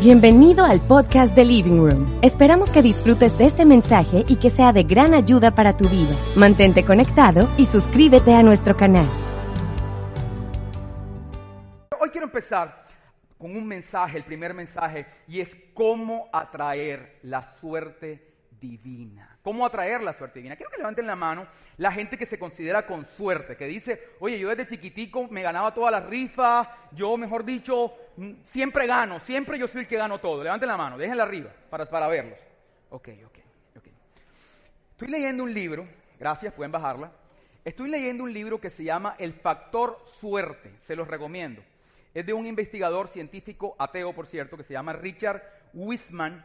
Bienvenido al podcast de Living Room. Esperamos que disfrutes este mensaje y que sea de gran ayuda para tu vida. Mantente conectado y suscríbete a nuestro canal. Hoy quiero empezar con un mensaje, el primer mensaje, y es cómo atraer la suerte divina. ¿Cómo atraer la suerte divina? Quiero que levanten la mano la gente que se considera con suerte, que dice, oye, yo desde chiquitico me ganaba todas las rifas, yo, mejor dicho, mm, siempre gano, siempre yo soy el que gano todo. Levanten la mano, déjenla arriba para, para verlos. Ok, ok, ok. Estoy leyendo un libro, gracias, pueden bajarla. Estoy leyendo un libro que se llama El Factor Suerte, se los recomiendo. Es de un investigador científico ateo, por cierto, que se llama Richard Wiseman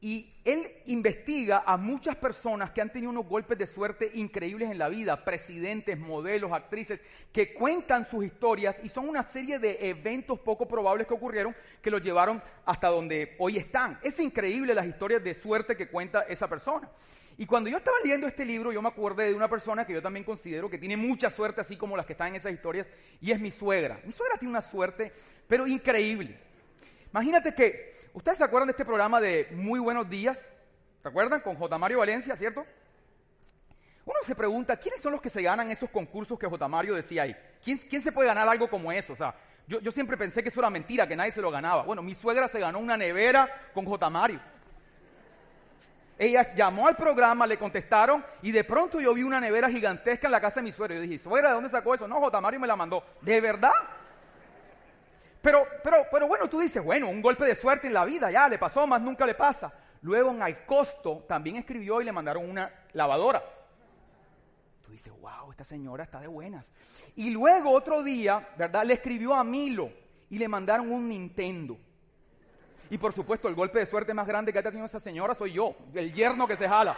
y él investiga a muchas personas que han tenido unos golpes de suerte increíbles en la vida, presidentes, modelos, actrices, que cuentan sus historias y son una serie de eventos poco probables que ocurrieron que los llevaron hasta donde hoy están. Es increíble las historias de suerte que cuenta esa persona. Y cuando yo estaba leyendo este libro, yo me acordé de una persona que yo también considero que tiene mucha suerte, así como las que están en esas historias, y es mi suegra. Mi suegra tiene una suerte, pero increíble. Imagínate que ¿Ustedes se acuerdan de este programa de Muy Buenos Días? ¿Se acuerdan? Con J. Mario Valencia, ¿cierto? Uno se pregunta, ¿quiénes son los que se ganan esos concursos que J. Mario decía ahí? ¿Quién, se puede ganar algo como eso? O sea, yo, yo, siempre pensé que eso era mentira, que nadie se lo ganaba. Bueno, mi suegra se ganó una nevera con J. Mario. Ella llamó al programa, le contestaron y de pronto yo vi una nevera gigantesca en la casa de mi suegra. Y yo dije, suegra, ¿de dónde sacó eso? No, J. Mario me la mandó. ¿De verdad? Pero, pero, pero bueno, tú dices, bueno, un golpe de suerte en la vida, ya le pasó, más nunca le pasa. Luego en Al Costo también escribió y le mandaron una lavadora. Tú dices, wow, esta señora está de buenas. Y luego otro día, ¿verdad? Le escribió a Milo y le mandaron un Nintendo. Y por supuesto, el golpe de suerte más grande que ha tenido esa señora soy yo, el yerno que se jala.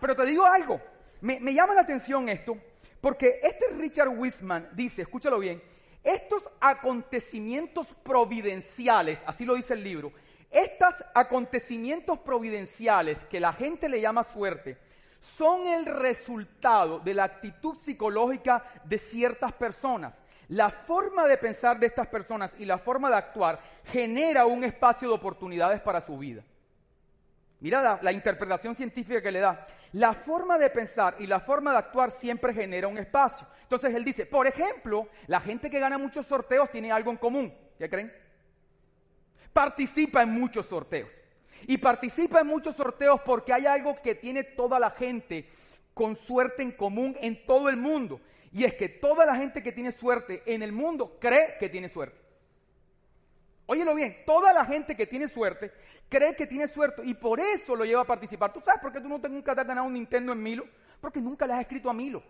Pero te digo algo, me, me llama la atención esto, porque este Richard Wiseman dice, escúchalo bien, estos acontecimientos providenciales, así lo dice el libro, estos acontecimientos providenciales que la gente le llama suerte, son el resultado de la actitud psicológica de ciertas personas. La forma de pensar de estas personas y la forma de actuar genera un espacio de oportunidades para su vida. Mira la, interpretación científica que le da. La forma de pensar y la forma de actuar siempre genera un espacio. Entonces él dice, por ejemplo, la gente que gana muchos sorteos tiene algo en común. ¿Qué creen? Participa en muchos sorteos. Y participa en muchos sorteos porque hay algo que tiene toda la gente con suerte en común en todo el mundo. Y es que toda la gente que tiene suerte en el mundo cree que tiene suerte. Óyelo bien, toda la gente que tiene suerte cree que tiene suerte y por eso lo lleva a participar. ¿Tú sabes por qué tú no nunca te has ganado un Nintendo en Milo? Porque nunca le has escrito a Milo.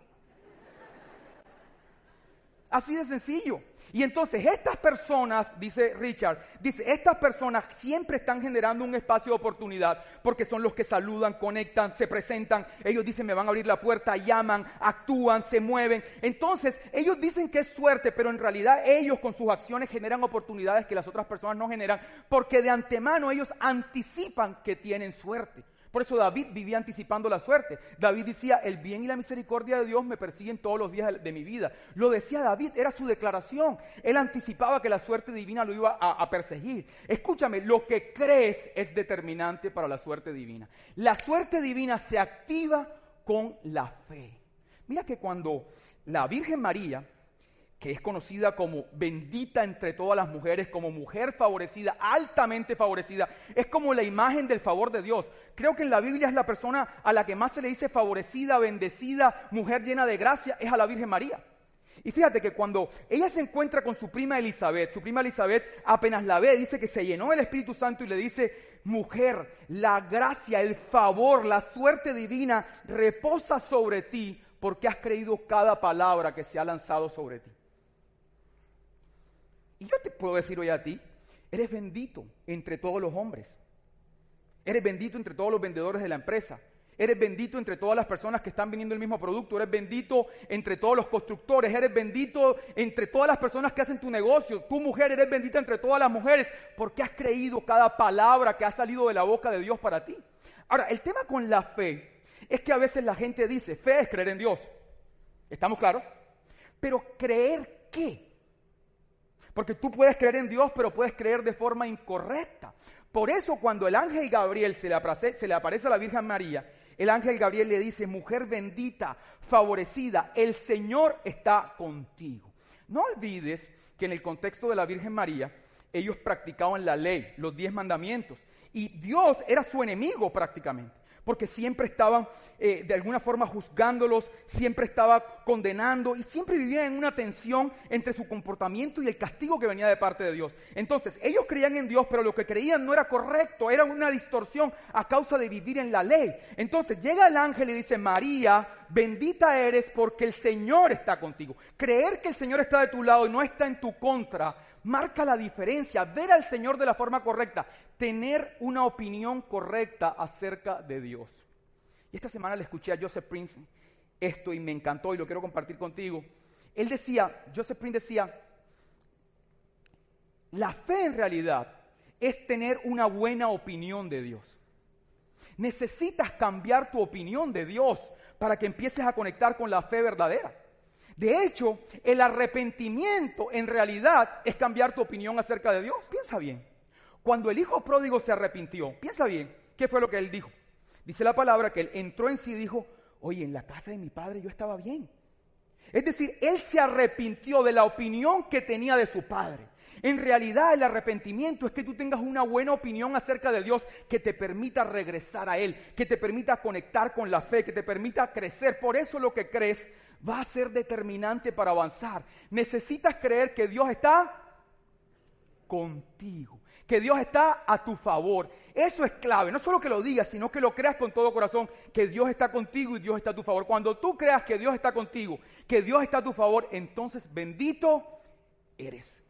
Así de sencillo. Y entonces estas personas, dice Richard, dice, estas personas siempre están generando un espacio de oportunidad porque son los que saludan, conectan, se presentan, ellos dicen me van a abrir la puerta, llaman, actúan, se mueven. Entonces ellos dicen que es suerte, pero en realidad ellos con sus acciones generan oportunidades que las otras personas no generan porque de antemano ellos anticipan que tienen suerte. Por eso David vivía anticipando la suerte. David decía, el bien y la misericordia de Dios me persiguen todos los días de, mi vida. Lo decía David, era su declaración. Él anticipaba que la suerte divina lo iba a, a perseguir. Escúchame, lo que crees es determinante para la suerte divina. La suerte divina se activa con la fe. Mira que cuando la Virgen María que es conocida como bendita entre todas las mujeres, como mujer favorecida, altamente favorecida, es como la imagen del favor de Dios. Creo que en la Biblia es la persona a la que más se le dice favorecida, bendecida, mujer llena de gracia, es a la Virgen María. Y fíjate que cuando ella se encuentra con su prima Elizabeth, su prima Elizabeth apenas la ve, dice que se llenó el Espíritu Santo y le dice, mujer, la gracia, el favor, la suerte divina reposa sobre ti porque has creído cada palabra que se ha lanzado sobre ti. Y yo te puedo decir hoy a ti eres bendito entre todos los hombres. Eres bendito entre todos los vendedores de la empresa. Eres bendito entre todas las personas que están vendiendo el mismo producto. Eres bendito entre todos los constructores. Eres bendito entre todas las personas que hacen tu negocio. Tu mujer eres bendita entre todas las mujeres porque has creído cada palabra que ha salido de la boca de Dios para ti. Ahora, el tema con la fe es que a veces la gente dice, fe es creer en Dios. ¿Estamos claros? Pero creer qué? Porque tú puedes creer en Dios, pero puedes creer de forma incorrecta. Por eso cuando el ángel Gabriel se le, aparece, a la Virgen María, el ángel Gabriel le dice, mujer bendita, favorecida, el Señor está contigo. No olvides que en el contexto de la Virgen María, ellos practicaban la ley, los diez mandamientos, y Dios era su enemigo prácticamente porque siempre estaban eh, de alguna forma juzgándolos, siempre estaba condenando y siempre vivían en una tensión entre su comportamiento y el castigo que venía de parte de Dios. Entonces, ellos creían en Dios, pero lo que creían no era correcto, era una distorsión a causa de vivir en la ley. Entonces, llega el ángel y dice, María, bendita eres porque el Señor está contigo. Creer que el Señor está de tu lado y no está en tu contra marca la diferencia. Ver al Señor de la forma correcta, tener una opinión correcta acerca de Dios. Y esta semana le escuché a Joseph Prince esto y me encantó y lo quiero compartir contigo. Él decía, Joseph Prince decía, la fe en realidad es tener una buena opinión de Dios. Necesitas cambiar tu opinión de Dios para que empieces a conectar con la fe verdadera. De hecho, el arrepentimiento en realidad es cambiar tu opinión acerca de Dios. Piensa bien. Cuando el hijo pródigo se arrepintió, piensa bien, ¿qué fue lo que él dijo? Dice la palabra que él entró en sí y dijo, oye, en la casa de mi padre yo estaba bien. Es decir, él se arrepintió de la opinión que tenía de su padre. En realidad el arrepentimiento es que tú tengas una buena opinión acerca de Dios que te permita regresar a Él, que te permita conectar con la fe, que te permita crecer. Por eso lo que crees va a ser determinante para avanzar. Necesitas creer que Dios está contigo, que Dios está a tu favor. Eso es clave, no solo que lo digas, sino que lo creas con todo corazón, que Dios está contigo y Dios está a tu favor. Cuando tú creas que Dios está contigo, que Dios está a tu favor, entonces bendito eres.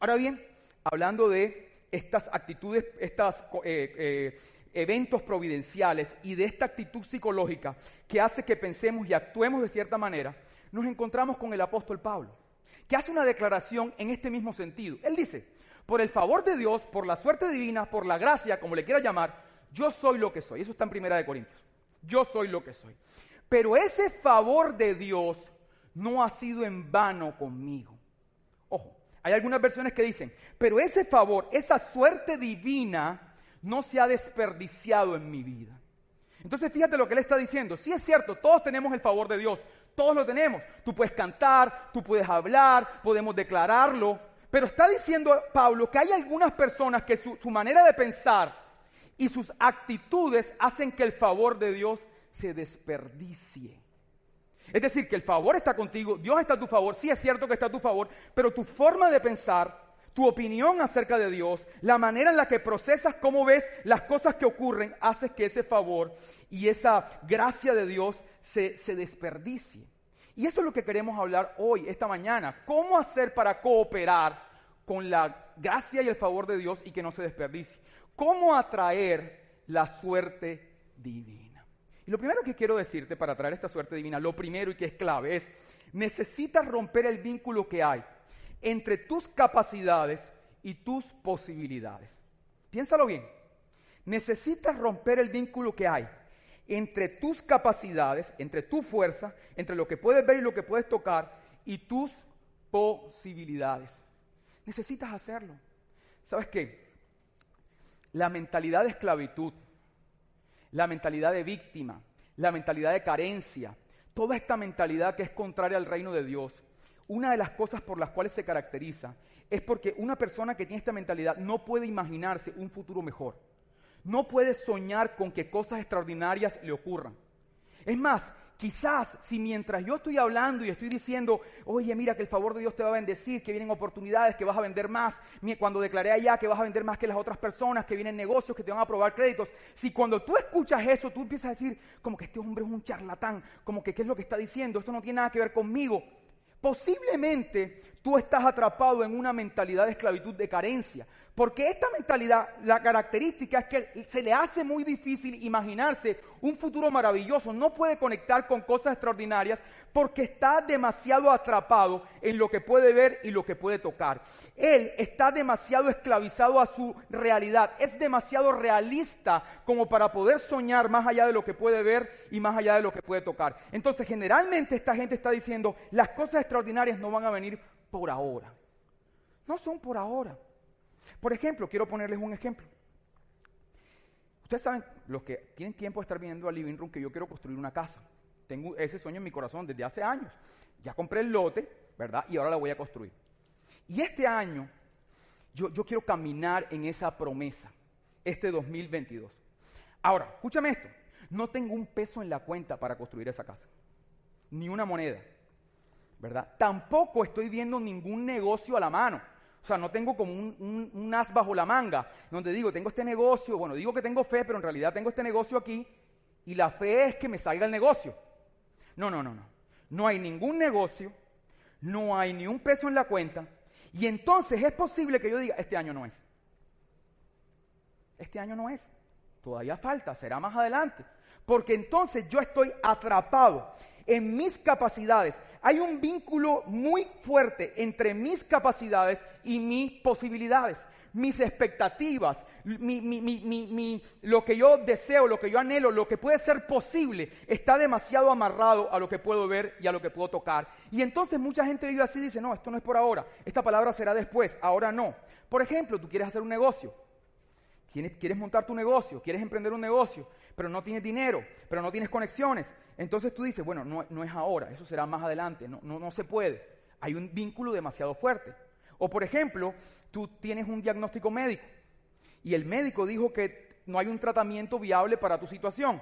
Ahora bien, hablando de estas actitudes, estos eh, eh, eventos providenciales y de esta actitud psicológica que hace que pensemos y actuemos de cierta manera, nos encontramos con el apóstol Pablo, que hace una declaración en este mismo sentido. Él dice, por el favor de Dios, por la suerte divina, por la gracia, como le quiera llamar, yo soy lo que soy. Eso está en Primera de Corintios. Yo soy lo que soy. Pero ese favor de Dios no ha sido en vano conmigo. Hay algunas versiones que dicen, pero ese favor, esa suerte divina, no se ha desperdiciado en mi vida. Entonces fíjate lo que él está diciendo. Sí es cierto, todos tenemos el favor de Dios, todos lo tenemos. Tú puedes cantar, tú puedes hablar, podemos declararlo. Pero está diciendo Pablo que hay algunas personas que su, su manera de pensar y sus actitudes hacen que el favor de Dios se desperdicie. Es decir, que el favor está contigo, Dios está a tu favor, sí es cierto que está a tu favor, pero tu forma de pensar tu opinión acerca de Dios, la manera en la que procesas cómo ves las cosas que ocurren, hace que ese favor y esa gracia de Dios se, se desperdicie. Y eso es lo que queremos hablar hoy, esta mañana. ¿Cómo hacer para cooperar con la gracia y el favor de Dios y que no se desperdicie? ¿Cómo atraer la suerte divina? Y lo primero que quiero decirte para atraer esta suerte divina, lo primero y que es clave, es necesitas romper el vínculo que hay entre tus capacidades y tus posibilidades. Piénsalo bien. Necesitas romper el vínculo que hay entre tus capacidades, entre tu fuerza, entre lo que puedes ver y lo que puedes tocar y tus posibilidades. Necesitas hacerlo. ¿Sabes qué? La mentalidad de esclavitud, la mentalidad de víctima, la mentalidad de carencia, toda esta mentalidad que es contraria al reino de Dios, una de las cosas por las cuales se caracteriza es porque una persona que tiene esta mentalidad no puede imaginarse un futuro mejor. No puede soñar con que cosas extraordinarias le ocurran. Es más, quizás si mientras yo estoy hablando y estoy diciendo, oye, mira que el favor de Dios te va a bendecir, que vienen oportunidades, que vas a vender más, cuando declaré allá que vas a vender más que las otras personas, que vienen negocios, que te van a aprobar créditos, si cuando tú escuchas eso, tú empiezas a decir, como que este hombre es un charlatán, como que qué es lo que está diciendo, esto no tiene nada que ver conmigo, posiblemente tú estás atrapado en una mentalidad de esclavitud, de carencia. Porque esta mentalidad, la característica es que se le hace muy difícil imaginarse un futuro maravilloso. No puede conectar con cosas extraordinarias porque está demasiado atrapado en lo que puede ver y lo que puede tocar. Él está demasiado esclavizado a su realidad. Es demasiado realista como para poder soñar más allá de lo que puede ver y más allá de lo que puede tocar. Entonces, generalmente esta gente está diciendo, las cosas extraordinarias no van a venir por ahora. No son por ahora. Por ejemplo, quiero ponerles un ejemplo. Ustedes saben, los que tienen tiempo de estar viniendo al living room, que yo quiero construir una casa. Tengo ese sueño en mi corazón desde hace años. Ya compré el lote, ¿verdad? Y ahora la voy a construir. Y este año, yo, yo quiero caminar en esa promesa, este 2022. Ahora, escúchame esto. No tengo un peso en la cuenta para construir esa casa. Ni una moneda. ¿Verdad? Tampoco estoy viendo ningún negocio a la mano. O sea, no tengo como un, as bajo la manga, donde digo, tengo este negocio, bueno, digo que tengo fe, pero en realidad tengo este negocio aquí y la fe es que me salga el negocio. No, no, no, no. No hay ningún negocio, no hay ni un peso en la cuenta y entonces es posible que yo diga, este año no es. Este año no es. Todavía falta, será más adelante. Porque entonces yo estoy atrapado en mis capacidades. Hay un vínculo muy fuerte entre mis capacidades y mis posibilidades, mis expectativas, lo que yo deseo, lo que yo anhelo, lo que puede ser posible, está demasiado amarrado a lo que puedo ver y a lo que puedo tocar. Y entonces mucha gente vive así y dice, no, esto no es por ahora, esta palabra será después, ahora no. Por ejemplo, tú quieres hacer un negocio, quieres montar tu negocio, quieres emprender un negocio, pero no tienes dinero, pero no tienes conexiones. Entonces tú dices, bueno, no, es ahora, eso será más adelante, no, no, se puede. Hay un vínculo demasiado fuerte. O por ejemplo, tú tienes un diagnóstico médico y el médico dijo que no hay un tratamiento viable para tu situación.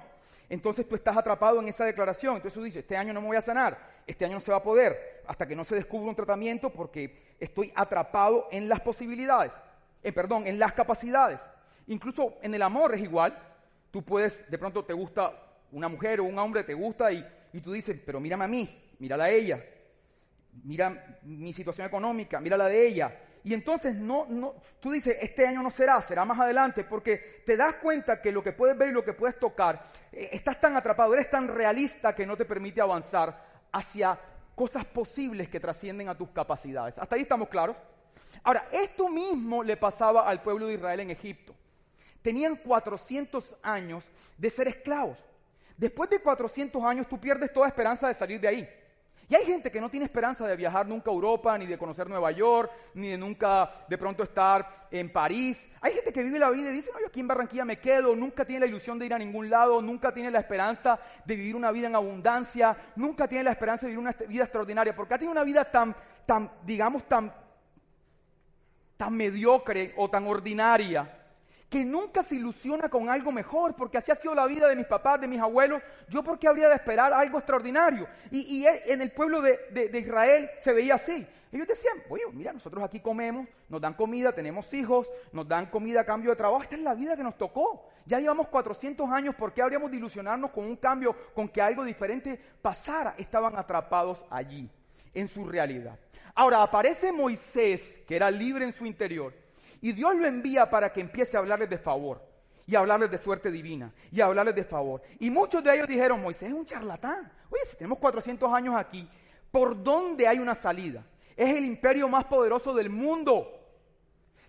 Entonces tú estás atrapado en esa declaración. Entonces tú dices, este año no me voy a sanar, este año no se va a poder, hasta que no se descubra un tratamiento porque estoy atrapado en las posibilidades, eh, perdón, en las capacidades. Incluso en el amor es igual. Tú puedes, de pronto te gusta una mujer o un hombre, te gusta y, tú dices, pero mírame a mí, mírala a ella, mira mi situación económica, mírala de ella. Y entonces no, no, tú dices, este año no será, será más adelante, porque te das cuenta que lo que puedes ver y lo que puedes tocar, eh, estás tan atrapado, eres tan realista que no te permite avanzar hacia cosas posibles que trascienden a tus capacidades. Hasta ahí estamos claros. Ahora, esto mismo le pasaba al pueblo de Israel en Egipto tenían 400 años de ser esclavos. Después de 400 años tú pierdes toda esperanza de salir de ahí. Y hay gente que no tiene esperanza de viajar nunca a Europa, ni de conocer Nueva York, ni de nunca de pronto estar en París. Hay gente que vive la vida y dice, no, yo aquí en Barranquilla me quedo, nunca tiene la ilusión de ir a ningún lado, nunca tiene la esperanza de vivir una vida en abundancia, nunca tiene la esperanza de vivir una vida extraordinaria, porque ha tenido una vida tan, tan, digamos, tan, tan mediocre o tan ordinaria que nunca se ilusiona con algo mejor, porque así ha sido la vida de mis papás, de mis abuelos. Yo, ¿por qué habría de esperar algo extraordinario? Y, en el pueblo de, Israel se veía así. Ellos decían, oye, mira, nosotros aquí comemos, nos dan comida, tenemos hijos, nos dan comida a cambio de trabajo. Esta es la vida que nos tocó. Ya llevamos 400 años, ¿por qué habríamos de ilusionarnos con un cambio, con que algo diferente pasara? Estaban atrapados allí, en su realidad. Ahora aparece Moisés, que era libre en su interior, y Dios lo envía para que empiece a hablarles de favor y a hablarles de suerte divina y a hablarles de favor. Y muchos de ellos dijeron, Moisés es un charlatán. Oye, si tenemos 400 años aquí, ¿por dónde hay una salida? Es el imperio más poderoso del mundo.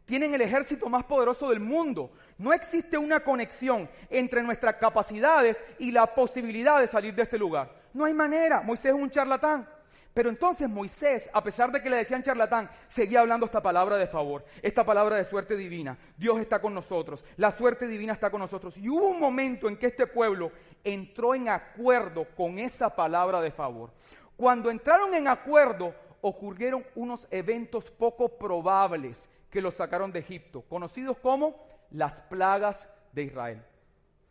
Tienen el ejército más poderoso del mundo. No existe una conexión entre nuestras capacidades y la posibilidad de salir de este lugar. No hay manera. Moisés es un charlatán. Pero entonces Moisés, a pesar de que le decían charlatán, seguía hablando esta palabra de favor, esta palabra de suerte divina. Dios está con nosotros, la suerte divina está con nosotros. Y hubo un momento en que este pueblo entró en acuerdo con esa palabra de favor. Cuando entraron en acuerdo, ocurrieron unos eventos poco probables que los sacaron de Egipto, conocidos como las plagas de Israel.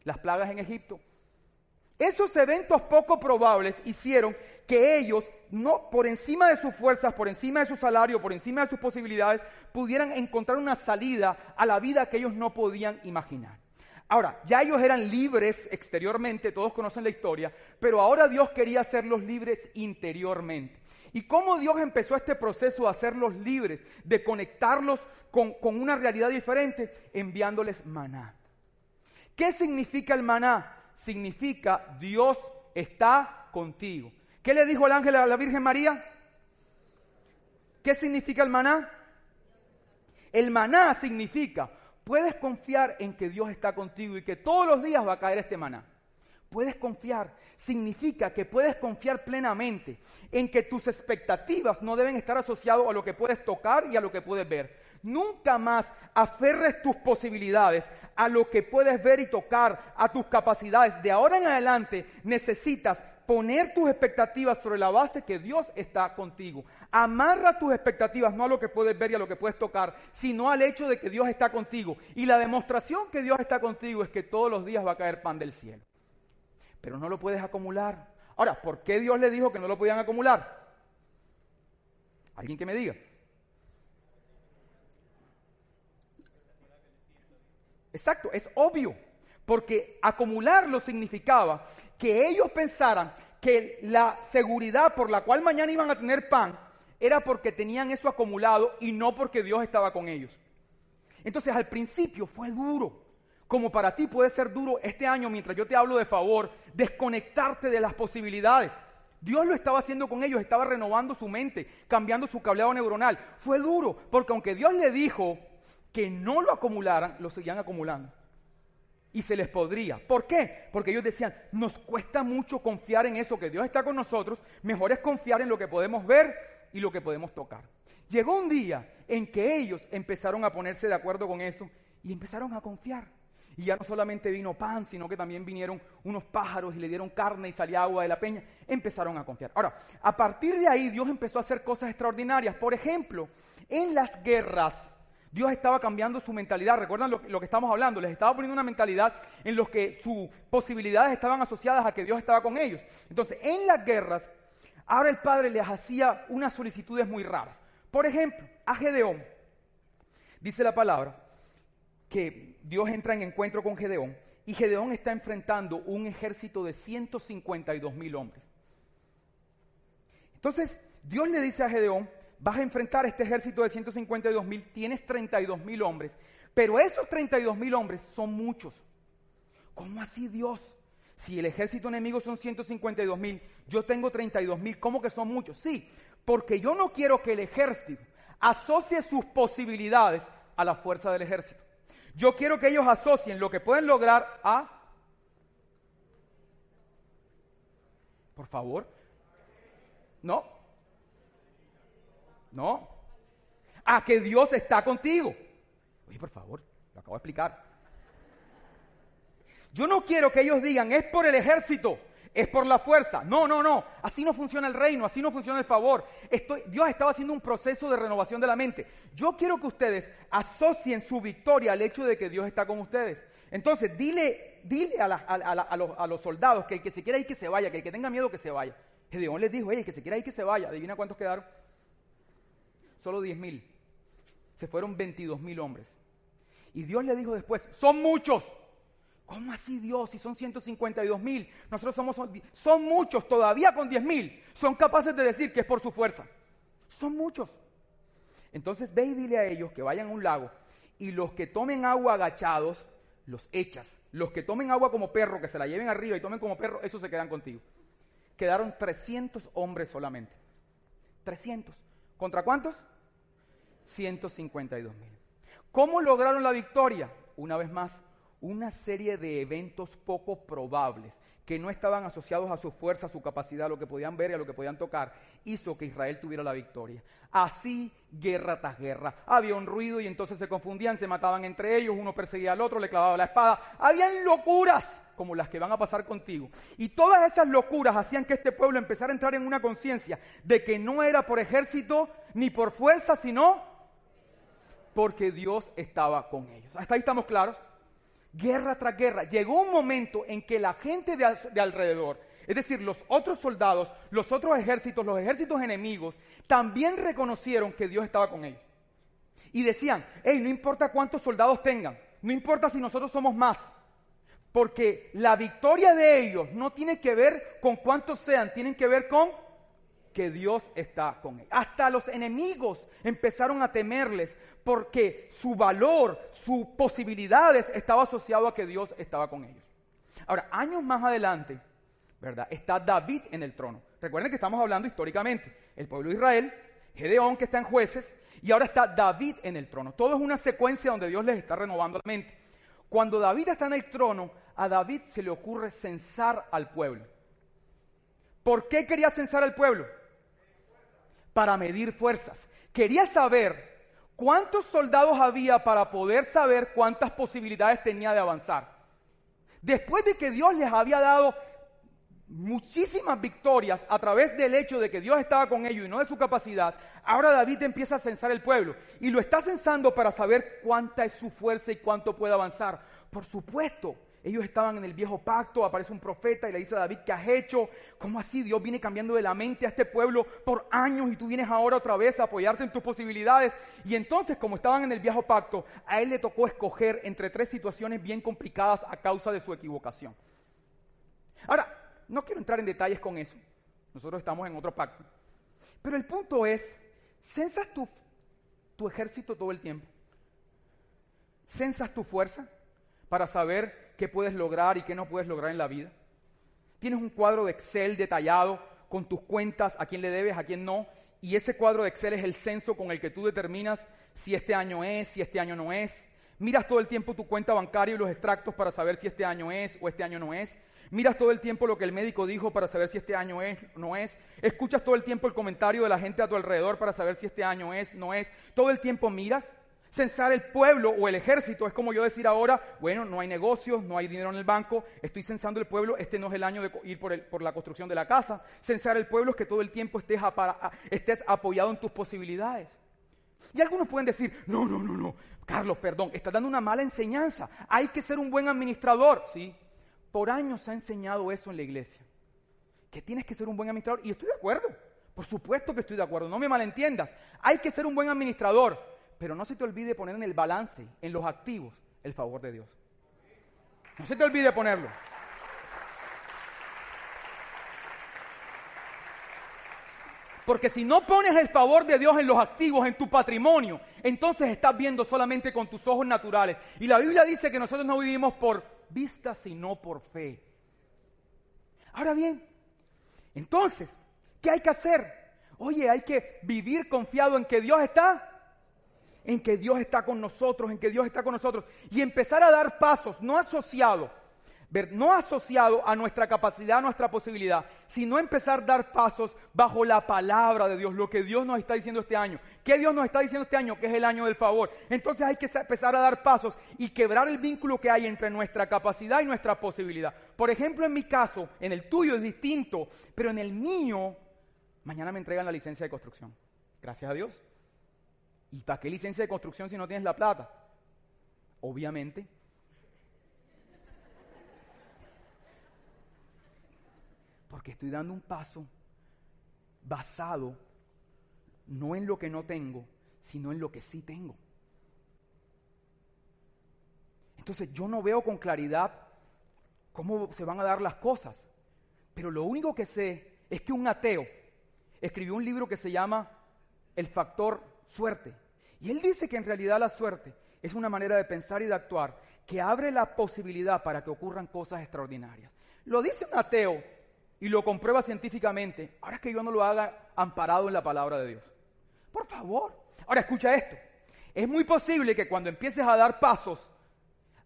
Las plagas en Egipto. Esos eventos poco probables hicieron que ellos, no, por encima de sus fuerzas, por encima de su salario, por encima de sus posibilidades, pudieran encontrar una salida a la vida que ellos no podían imaginar. Ahora, ya ellos eran libres exteriormente, todos conocen la historia, pero ahora Dios quería hacerlos libres interiormente. ¿Y cómo Dios empezó este proceso de hacerlos libres, de conectarlos con, con una realidad diferente? Enviándoles maná. ¿Qué significa el maná? Significa Dios está contigo. ¿Qué le dijo el ángel a la Virgen María? ¿Qué significa el maná? El maná significa, puedes confiar en que Dios está contigo y que todos los días va a caer este maná. Puedes confiar. Significa que puedes confiar plenamente en que tus expectativas no deben estar asociadas a lo que puedes tocar y a lo que puedes ver. Nunca más aferres tus posibilidades a lo que puedes ver y tocar, a tus capacidades. De ahora en adelante necesitas poner tus expectativas sobre la base que Dios está contigo. Amarra tus expectativas no a lo que puedes ver y a lo que puedes tocar, sino al hecho de que Dios está contigo. Y la demostración que Dios está contigo es que todos los días va a caer pan del cielo. Pero no lo puedes acumular. Ahora, ¿por qué Dios le dijo que no lo podían acumular? ¿Alguien que me diga? Exacto, es obvio, porque acumularlo significaba que ellos pensaran que la seguridad por la cual mañana iban a tener pan era porque tenían eso acumulado y no porque Dios estaba con ellos. Entonces al principio fue duro, como para ti puede ser duro este año mientras yo te hablo de favor, desconectarte de las posibilidades. Dios lo estaba haciendo con ellos, estaba renovando su mente, cambiando su cableado neuronal. Fue duro, porque aunque Dios le dijo que no lo acumularan, lo seguían acumulando. Y se les podría. ¿Por qué? Porque ellos decían, nos cuesta mucho confiar en eso, que Dios está con nosotros, mejor es confiar en lo que podemos ver y lo que podemos tocar. Llegó un día en que ellos empezaron a ponerse de acuerdo con eso y empezaron a confiar. Y ya no solamente vino pan, sino que también vinieron unos pájaros y le dieron carne y salía agua de la peña. Empezaron a confiar. Ahora, a partir de ahí Dios empezó a hacer cosas extraordinarias. Por ejemplo, en las guerras, Dios estaba cambiando su mentalidad. ¿Recuerdan lo, que estamos hablando? Les estaba poniendo una mentalidad en los que sus posibilidades estaban asociadas a que Dios estaba con ellos. Entonces, en las guerras, ahora el Padre les hacía unas solicitudes muy raras. Por ejemplo, a Gedeón, dice la palabra, que Dios entra en encuentro con Gedeón y Gedeón está enfrentando un ejército de 152 mil hombres. Entonces, Dios le dice a Gedeón, vas a enfrentar este ejército de 152 mil, tienes 32 mil hombres, pero esos 32 mil hombres son muchos. ¿Cómo así Dios? Si el ejército enemigo son 152 mil, yo tengo 32 mil, ¿cómo que son muchos? Sí, porque yo no quiero que el ejército asocie sus posibilidades a la fuerza del ejército. Yo quiero que ellos asocien lo que pueden lograr a... Por favor. No, no. A que Dios está contigo. Oye, por favor, lo acabo de explicar. Yo no quiero que ellos digan, es por el ejército, es por la fuerza. No, no, no. Así no funciona el reino, así no funciona el favor. Dios estaba haciendo un proceso de renovación de la mente. Yo quiero que ustedes asocien su victoria al hecho de que Dios está con ustedes. Entonces, dile, dile a, los, soldados que el que se quiera ir que se vaya, que el que tenga miedo que se vaya. Gedeón les dijo, oye, el que se quiera ir que se vaya. Adivina cuántos quedaron solo 10 mil. Se fueron 22 mil hombres. Y Dios le dijo después, son muchos. ¿Cómo así Dios? Si son 152 mil. Nosotros somos, son muchos, todavía con 10 mil. Son capaces de decir que es por su fuerza. Son muchos. Entonces ve y dile a ellos que vayan a un lago y los que tomen agua agachados, los echas. Los que tomen agua como perro, que se la lleven arriba y tomen como perro, esos se quedan contigo. Quedaron 300 hombres solamente. 300. ¿Contra cuántos? 152 mil. ¿Cómo lograron la victoria? Una vez más, una serie de eventos poco probables que no estaban asociados a su fuerza, a su capacidad, a lo que podían ver y a lo que podían tocar, hizo que Israel tuviera la victoria. Así, guerra tras guerra. Había un ruido y entonces se confundían, se mataban entre ellos, uno perseguía al otro, le clavaba la espada. Habían locuras como las que van a pasar contigo. Y todas esas locuras hacían que este pueblo empezara a entrar en una conciencia de que no era por ejército ni por fuerza, sino porque Dios estaba con ellos. Hasta ahí estamos claros. Guerra tras guerra. Llegó un momento en que la gente de, alrededor, es decir, los otros soldados, los otros ejércitos, los ejércitos enemigos, también reconocieron que Dios estaba con ellos. Y decían, hey, no importa cuántos soldados tengan, no importa si nosotros somos más, porque la victoria de ellos no tiene que ver con cuántos sean, tienen que ver con que Dios está con él. Hasta los enemigos empezaron a temerles porque su valor, sus posibilidades estaba asociado a que Dios estaba con ellos. Ahora, años más adelante, ¿verdad? Está David en el trono. Recuerden que estamos hablando históricamente. El pueblo de Israel, Gedeón que está en jueces, y ahora está David en el trono. Todo es una secuencia donde Dios les está renovando la mente. Cuando David está en el trono, a David se le ocurre censar al pueblo. ¿Por qué quería censar al pueblo? Para medir fuerzas. Quería saber cuántos soldados había para poder saber cuántas posibilidades tenía de avanzar. Después de que Dios les había dado muchísimas victorias a través del hecho de que Dios estaba con ellos y no de su capacidad, ahora David empieza a censar el pueblo y lo está censando para saber cuánta es su fuerza y cuánto puede avanzar. Por supuesto, ellos estaban en el viejo pacto, aparece un profeta y le dice a David, ¿qué has hecho? ¿Cómo así? Dios viene cambiando de la mente a este pueblo por años y tú vienes ahora otra vez a apoyarte en tus posibilidades. Y entonces, como estaban en el viejo pacto, a él le tocó escoger entre tres situaciones bien complicadas a causa de su equivocación. Ahora, no quiero entrar en detalles con eso. Nosotros estamos en otro pacto. Pero el punto es, ¿censas tu, tu ejército todo el tiempo? ¿Censas tu fuerza para saber qué puedes lograr y qué no puedes lograr en la vida. Tienes un cuadro de Excel detallado con tus cuentas, a quién le debes, a quién no. Y ese cuadro de Excel es el censo con el que tú determinas si este año es, si este año no es. Miras todo el tiempo tu cuenta bancaria y los extractos para saber si este año es o este año no es. Miras todo el tiempo lo que el médico dijo para saber si este año es o no es. Escuchas todo el tiempo el comentario de la gente a tu alrededor para saber si este año es, o no es. Todo el tiempo miras. Censar el pueblo o el ejército es como yo decir ahora, bueno, no hay negocios, no hay dinero en el banco, estoy censando el pueblo, este no es el año de ir por, la construcción de la casa. Censar el pueblo es que todo el tiempo estés, estés apoyado en tus posibilidades. Y algunos pueden decir, no, no, no, no, Carlos, perdón, estás dando una mala enseñanza, hay que ser un buen administrador. Sí, por años se ha enseñado eso en la iglesia, que tienes que ser un buen administrador, y estoy de acuerdo, por supuesto que estoy de acuerdo, no me malentiendas, hay que ser un buen administrador, pero no se te olvide poner en el balance, en los activos, el favor de Dios. No se te olvide ponerlo. Porque si no pones el favor de Dios en los activos, en tu patrimonio, entonces estás viendo solamente con tus ojos naturales. Y la Biblia dice que nosotros no vivimos por vista, sino por fe. Ahora bien, entonces, ¿qué hay que hacer? Oye, hay que vivir confiado en que Dios está en que Dios está con nosotros, en que Dios está con nosotros. Y empezar a dar pasos, no asociado, no asociado a nuestra capacidad, a nuestra posibilidad, sino empezar a dar pasos bajo la palabra de Dios, lo que Dios nos está diciendo este año. ¿Qué Dios nos está diciendo este año? Que es el año del favor. Entonces hay que empezar a dar pasos y quebrar el vínculo que hay entre nuestra capacidad y nuestra posibilidad. Por ejemplo, en mi caso, en el tuyo es distinto, pero en el mío, mañana me entregan la licencia de construcción. Gracias a Dios. ¿Y para qué licencia de construcción si no tienes la plata? Obviamente. Porque estoy dando un paso basado no en lo que no tengo, sino en lo que sí tengo. Entonces yo no veo con claridad cómo se van a dar las cosas, pero lo único que sé es que un ateo escribió un libro que se llama El factor suerte. Y él dice que en realidad la suerte es una manera de pensar y de actuar que abre la posibilidad para que ocurran cosas extraordinarias. Lo dice un ateo y lo comprueba científicamente. Ahora es que yo no lo haga amparado en la palabra de Dios. Por favor. Ahora escucha esto. Es muy posible que cuando empieces a dar pasos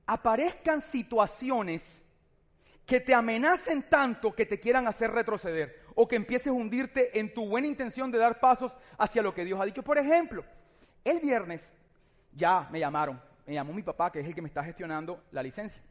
aparezcan situaciones que te amenacen tanto que te quieran hacer retroceder o que empieces a hundirte en tu buena intención de dar pasos hacia lo que Dios ha dicho. Por ejemplo, el viernes ya me llamaron, me llamó mi papá, que es el que me está gestionando la licencia.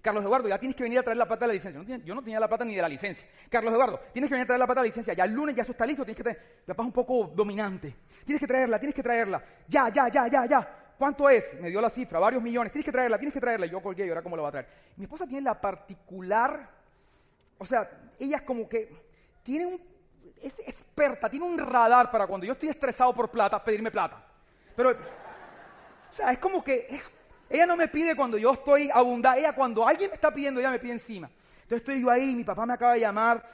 Carlos Eduardo, ya tienes que venir a traer la plata de la licencia. yo no tenía la plata ni de la licencia. Carlos Eduardo, tienes que venir a traer la plata de la licencia. Ya el lunes ya eso está listo, tienes que traer. Papá es un poco dominante. Tienes que traerla, tienes que traerla. Ya, ya, ya, ya, ya. ¿Cuánto es? Me dio la cifra, varios millones. Tienes que traerla, tienes que traerla. Yo colgué, y ahora cómo la va a traer. Mi esposa tiene la particular, o sea, ella es como que tiene un es experta, tiene un radar para cuando yo estoy estresado por plata, pedirme plata. Pero, o sea, es como que ella no me pide cuando yo estoy abundante, ella cuando alguien me está pidiendo, ella me pide encima. Entonces estoy yo ahí, mi papá me acaba de llamar,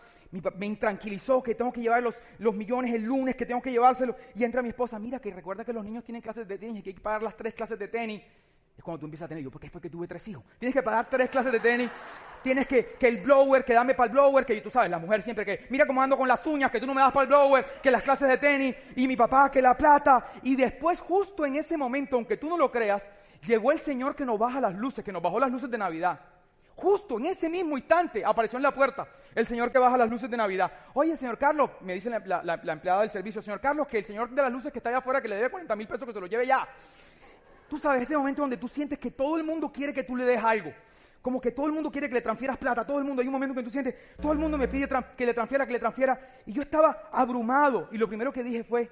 me intranquilizó que tengo que llevar los, los millones el lunes, que tengo que llevárselos. Y entra mi esposa, mira que recuerda que los niños tienen clases de tenis y que hay que pagar las tres clases de tenis. Es cuando tú empiezas a tener, yo, porque fue que tuve tres hijos. Tienes que pagar tres clases de tenis. Tienes que, que el blower, que dame para el blower, que tú sabes, la mujer siempre que, mira cómo ando con las uñas, que tú no me das para el blower, que las clases de tenis, y mi papá, que la plata. Y después, justo en ese momento, aunque tú no lo creas, llegó el Señor que nos baja las luces, que nos bajó las luces de Navidad. Justo en ese mismo instante apareció en la puerta el señor que baja las luces de Navidad. Oye, señor Carlos, me dice la, la empleada del servicio, señor Carlos, que el señor de las luces que está allá afuera, que le debe 40 mil pesos, que se lo lleve ya. Tú sabes, ese momento donde tú sientes que todo el mundo quiere que tú le des algo. Como que todo el mundo quiere que le transfieras plata, todo el mundo, hay un momento que tú sientes, todo el mundo me pide que le transfiera, que le transfiera. Y yo estaba abrumado. Y lo primero que dije fue,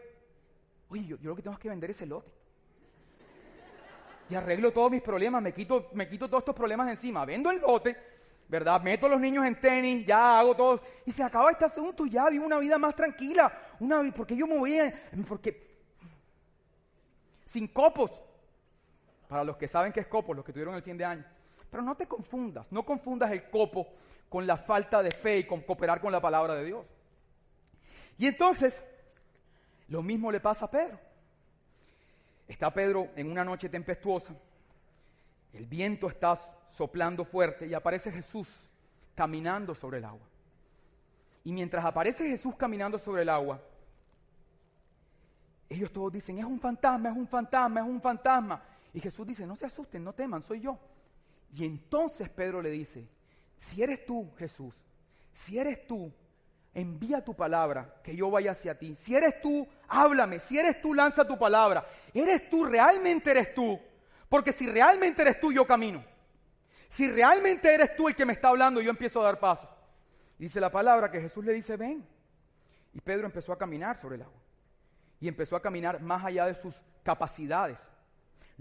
oye, yo, yo lo que tengo es que vender ese lote. Y arreglo todos mis problemas, me quito, me quito todos estos problemas encima. Vendo el lote, ¿verdad? Meto a los niños en tenis, ya hago todo. Y se acaba este asunto, ya vivo una vida más tranquila. Una, porque yo me voy porque sin copos. Para los que saben que es copo, los que tuvieron el fin de año. Pero no te confundas, no confundas el copo con la falta de fe y con cooperar con la palabra de Dios. Y entonces, lo mismo le pasa a Pedro. Está Pedro en una noche tempestuosa, el viento está soplando fuerte y aparece Jesús caminando sobre el agua. Y mientras aparece Jesús caminando sobre el agua, ellos todos dicen, es un fantasma, es un fantasma, es un fantasma. Y Jesús dice, no se asusten, no teman, soy yo. Y entonces Pedro le dice, si eres tú, Jesús, si eres tú, envía tu palabra, que yo vaya hacia ti. Si eres tú, háblame. Si eres tú, lanza tu palabra. ¿Eres tú, realmente eres tú? Porque si realmente eres tú, yo camino. Si realmente eres tú el que me está hablando, yo empiezo a dar pasos. Dice la palabra que Jesús le dice, ven. Y Pedro empezó a caminar sobre el agua. Y empezó a caminar más allá de sus capacidades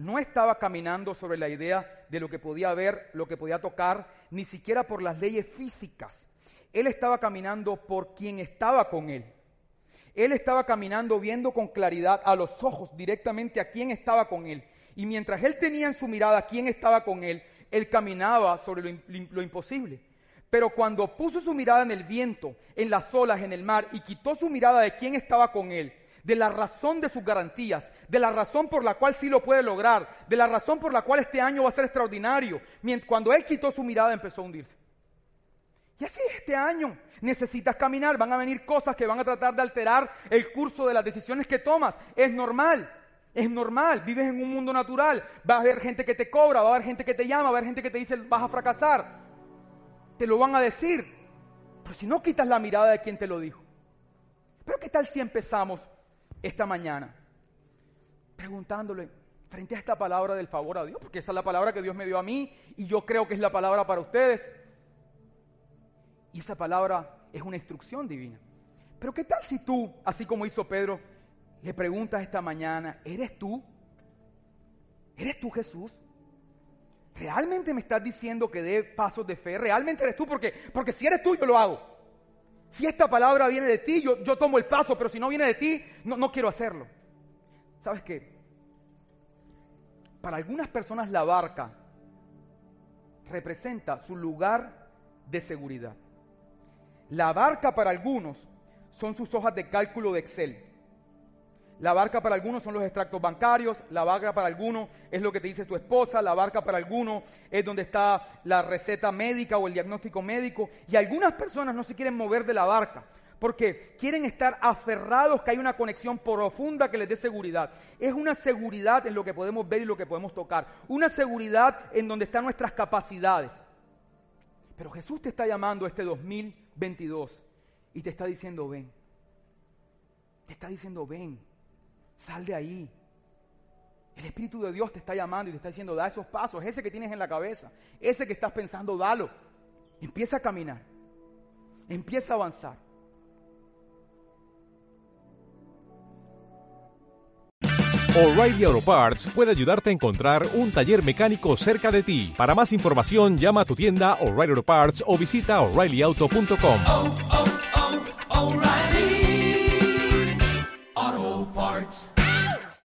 no estaba caminando sobre la idea de lo que podía ver, lo que podía tocar, ni siquiera por las leyes físicas. Él estaba caminando por quien estaba con él. Él estaba caminando viendo con claridad a los ojos directamente a quien estaba con él. Y mientras él tenía en su mirada quién estaba con él, él caminaba sobre lo, lo, imposible. Pero cuando puso su mirada en el viento, en las olas, en el mar, y quitó su mirada de quién estaba con él, de la razón de sus garantías, de la razón por la cual sí lo puede lograr, de la razón por la cual este año va a ser extraordinario. Cuando él quitó su mirada empezó a hundirse. Y así este año necesitas caminar, van a venir cosas que van a tratar de alterar el curso de las decisiones que tomas. Es normal, es normal, vives en un mundo natural, va a haber gente que te cobra, va a haber gente que te llama, va a haber gente que te dice vas a fracasar. Te lo van a decir. Pero si no quitas la mirada de quien te lo dijo. Pero ¿qué tal si empezamos esta mañana preguntándole frente a esta palabra del favor a Dios, porque esa es la palabra que Dios me dio a mí y yo creo que es la palabra para ustedes. Y esa palabra es una instrucción divina. Pero ¿qué tal si tú, así como hizo Pedro, le preguntas esta mañana, ¿eres tú? ¿Eres tú Jesús? ¿Realmente me estás diciendo que dé pasos de fe? ¿Realmente eres tú? Porque, porque si eres tú, yo lo hago. Si esta palabra viene de ti, yo, yo tomo el paso, pero si no viene de ti, no, no quiero hacerlo. ¿Sabes qué? Para algunas personas la barca representa su lugar de seguridad. La barca para algunos son sus hojas de cálculo de Excel. La barca para algunos son los extractos bancarios, la barca para algunos es lo que te dice tu esposa, la barca para algunos es donde está la receta médica o el diagnóstico médico. Y algunas personas no se quieren mover de la barca porque quieren estar aferrados que hay una conexión profunda que les dé seguridad. Es una seguridad en lo que podemos ver y lo que podemos tocar. Una seguridad en donde están nuestras capacidades. Pero Jesús te está llamando este 2022 y te está diciendo, ven. Te está diciendo, ven Sal de ahí. El Espíritu de Dios te está llamando y te está diciendo, da esos pasos, ese que tienes en la cabeza, ese que estás pensando, dalo. Empieza a caminar. Empieza a avanzar. O'Reilly Auto Parts puede ayudarte a encontrar un taller mecánico cerca de ti. Para más información, llama a tu tienda O'Reilly Auto Parts o visita oreillyauto.com.